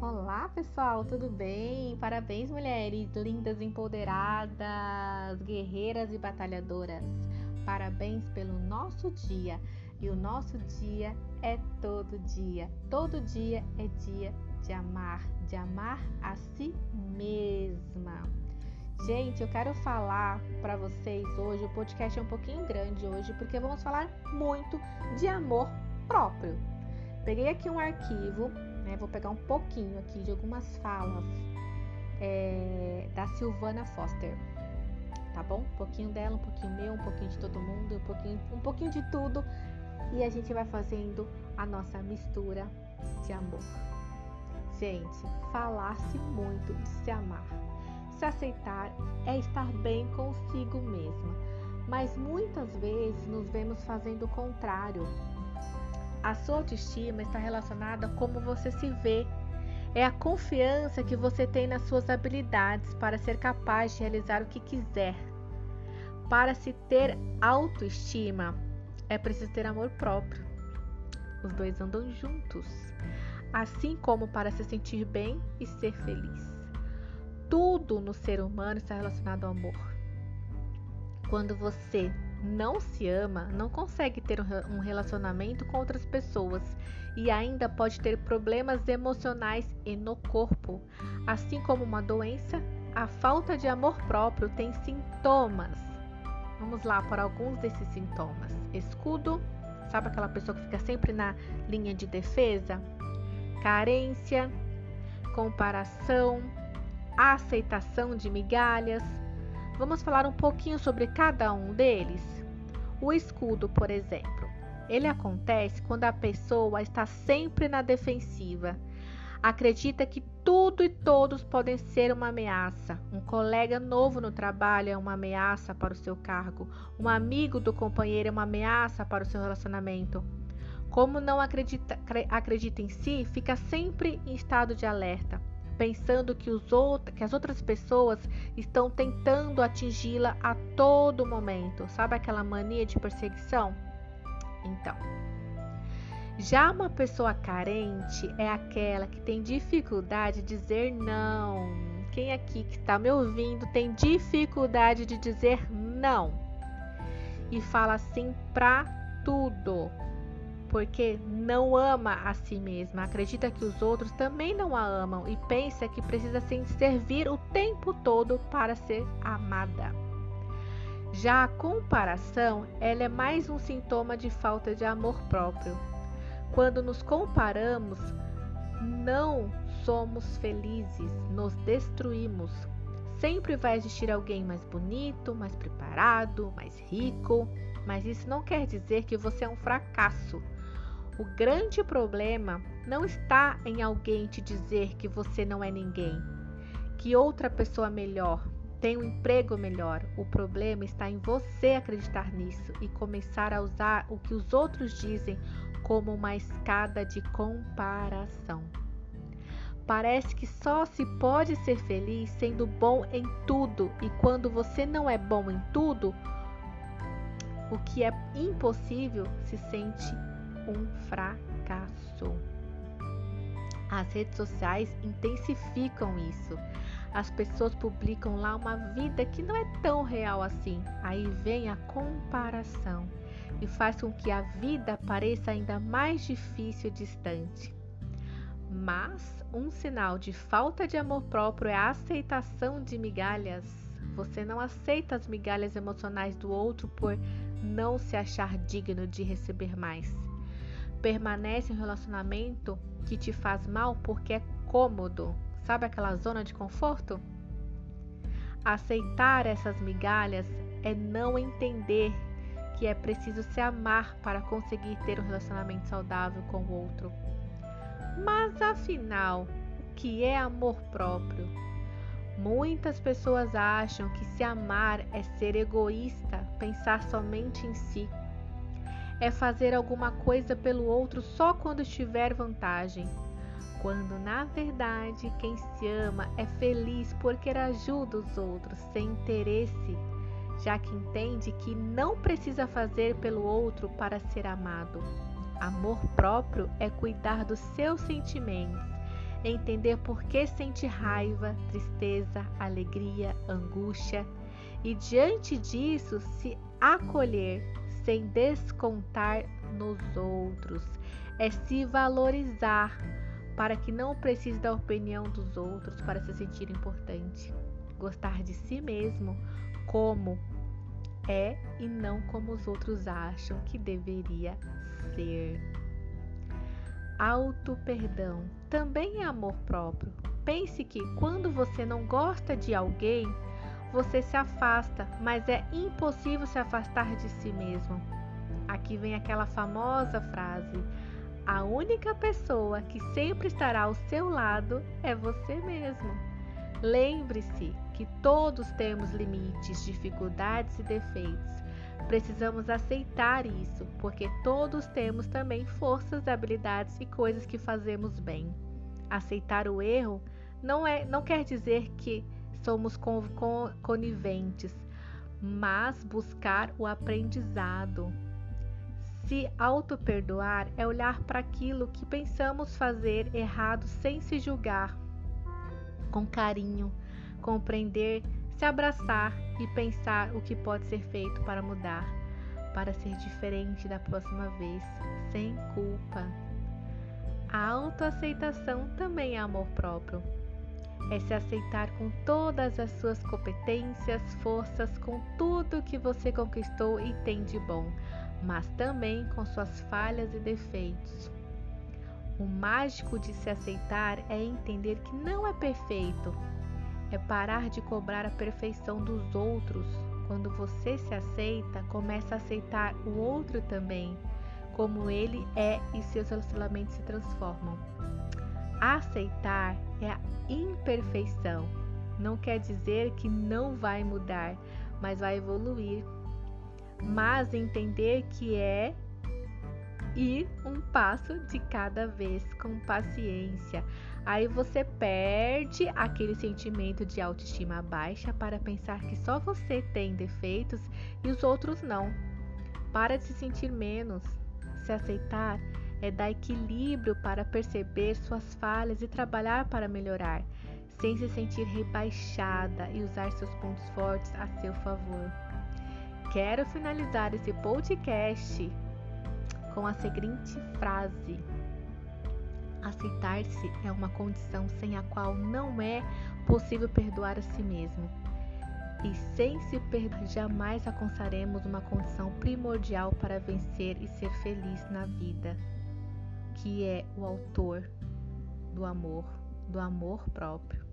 Olá pessoal, tudo bem? Parabéns, mulheres lindas, empoderadas, guerreiras e batalhadoras. Parabéns pelo nosso dia. E o nosso dia é todo dia. Todo dia é dia de amar, de amar a si mesma. Gente, eu quero falar para vocês hoje, o podcast é um pouquinho grande hoje, porque vamos falar muito de amor próprio. Peguei aqui um arquivo, né, vou pegar um pouquinho aqui de algumas falas é, da Silvana Foster, tá bom? Um pouquinho dela, um pouquinho meu, um pouquinho de todo mundo, um pouquinho, um pouquinho de tudo, e a gente vai fazendo a nossa mistura de amor. Gente, falar-se muito de se amar se aceitar é estar bem consigo mesma, mas muitas vezes nos vemos fazendo o contrário. A sua autoestima está relacionada a como você se vê. É a confiança que você tem nas suas habilidades para ser capaz de realizar o que quiser. Para se ter autoestima, é preciso ter amor próprio. Os dois andam juntos, assim como para se sentir bem e ser feliz tudo no ser humano está relacionado ao amor. Quando você não se ama, não consegue ter um relacionamento com outras pessoas e ainda pode ter problemas emocionais e no corpo. Assim como uma doença, a falta de amor próprio tem sintomas. Vamos lá para alguns desses sintomas: escudo, sabe aquela pessoa que fica sempre na linha de defesa? Carência, comparação, aceitação de migalhas. Vamos falar um pouquinho sobre cada um deles? O escudo, por exemplo. Ele acontece quando a pessoa está sempre na defensiva. Acredita que tudo e todos podem ser uma ameaça. Um colega novo no trabalho é uma ameaça para o seu cargo. Um amigo do companheiro é uma ameaça para o seu relacionamento. Como não acredita, acredita em si, fica sempre em estado de alerta pensando que, os outros, que as outras pessoas estão tentando atingi-la a todo momento. Sabe aquela mania de perseguição? Então, já uma pessoa carente é aquela que tem dificuldade de dizer não. Quem aqui que está me ouvindo tem dificuldade de dizer não e fala sim para tudo porque não ama a si mesma, acredita que os outros também não a amam e pensa que precisa se servir o tempo todo para ser amada. Já a comparação, ela é mais um sintoma de falta de amor próprio. Quando nos comparamos, não somos felizes, nos destruímos. Sempre vai existir alguém mais bonito, mais preparado, mais rico, mas isso não quer dizer que você é um fracasso o grande problema não está em alguém te dizer que você não é ninguém, que outra pessoa melhor tem um emprego melhor. O problema está em você acreditar nisso e começar a usar o que os outros dizem como uma escada de comparação. Parece que só se pode ser feliz sendo bom em tudo, e quando você não é bom em tudo, o que é impossível se sente um fracasso. As redes sociais intensificam isso. As pessoas publicam lá uma vida que não é tão real assim. Aí vem a comparação e faz com que a vida pareça ainda mais difícil e distante. Mas um sinal de falta de amor próprio é a aceitação de migalhas. Você não aceita as migalhas emocionais do outro por não se achar digno de receber mais permanece em um relacionamento que te faz mal porque é cômodo. Sabe aquela zona de conforto? Aceitar essas migalhas é não entender que é preciso se amar para conseguir ter um relacionamento saudável com o outro. Mas afinal, o que é amor próprio? Muitas pessoas acham que se amar é ser egoísta, pensar somente em si é fazer alguma coisa pelo outro só quando estiver vantagem. Quando na verdade quem se ama é feliz porque ajuda os outros sem interesse, já que entende que não precisa fazer pelo outro para ser amado. Amor próprio é cuidar dos seus sentimentos, entender por que sente raiva, tristeza, alegria, angústia e diante disso se acolher sem descontar nos outros. É se valorizar para que não precise da opinião dos outros para se sentir importante. Gostar de si mesmo como é e não como os outros acham que deveria ser. Auto perdão também é amor próprio. Pense que quando você não gosta de alguém, você se afasta, mas é impossível se afastar de si mesmo. Aqui vem aquela famosa frase: a única pessoa que sempre estará ao seu lado é você mesmo. Lembre-se que todos temos limites, dificuldades e defeitos. Precisamos aceitar isso, porque todos temos também forças, habilidades e coisas que fazemos bem. Aceitar o erro não é não quer dizer que somos coniventes, mas buscar o aprendizado. Se auto-perdoar é olhar para aquilo que pensamos fazer errado sem se julgar, com carinho, compreender, se abraçar e pensar o que pode ser feito para mudar, para ser diferente da próxima vez, sem culpa. A autoaceitação também é amor próprio é se aceitar com todas as suas competências, forças, com tudo que você conquistou e tem de bom, mas também com suas falhas e defeitos. O mágico de se aceitar é entender que não é perfeito, é parar de cobrar a perfeição dos outros. Quando você se aceita, começa a aceitar o outro também, como ele é e seus relacionamentos se transformam. Aceitar é a imperfeição. Não quer dizer que não vai mudar, mas vai evoluir. Mas entender que é ir um passo de cada vez com paciência. Aí você perde aquele sentimento de autoestima baixa para pensar que só você tem defeitos e os outros não. Para de se sentir menos. Se aceitar é dar equilíbrio para perceber suas falhas e trabalhar para melhorar, sem se sentir rebaixada e usar seus pontos fortes a seu favor. Quero finalizar esse podcast com a seguinte frase: Aceitar-se é uma condição sem a qual não é possível perdoar a si mesmo. E sem se perdoar, jamais alcançaremos uma condição primordial para vencer e ser feliz na vida que é o autor do amor, do amor próprio.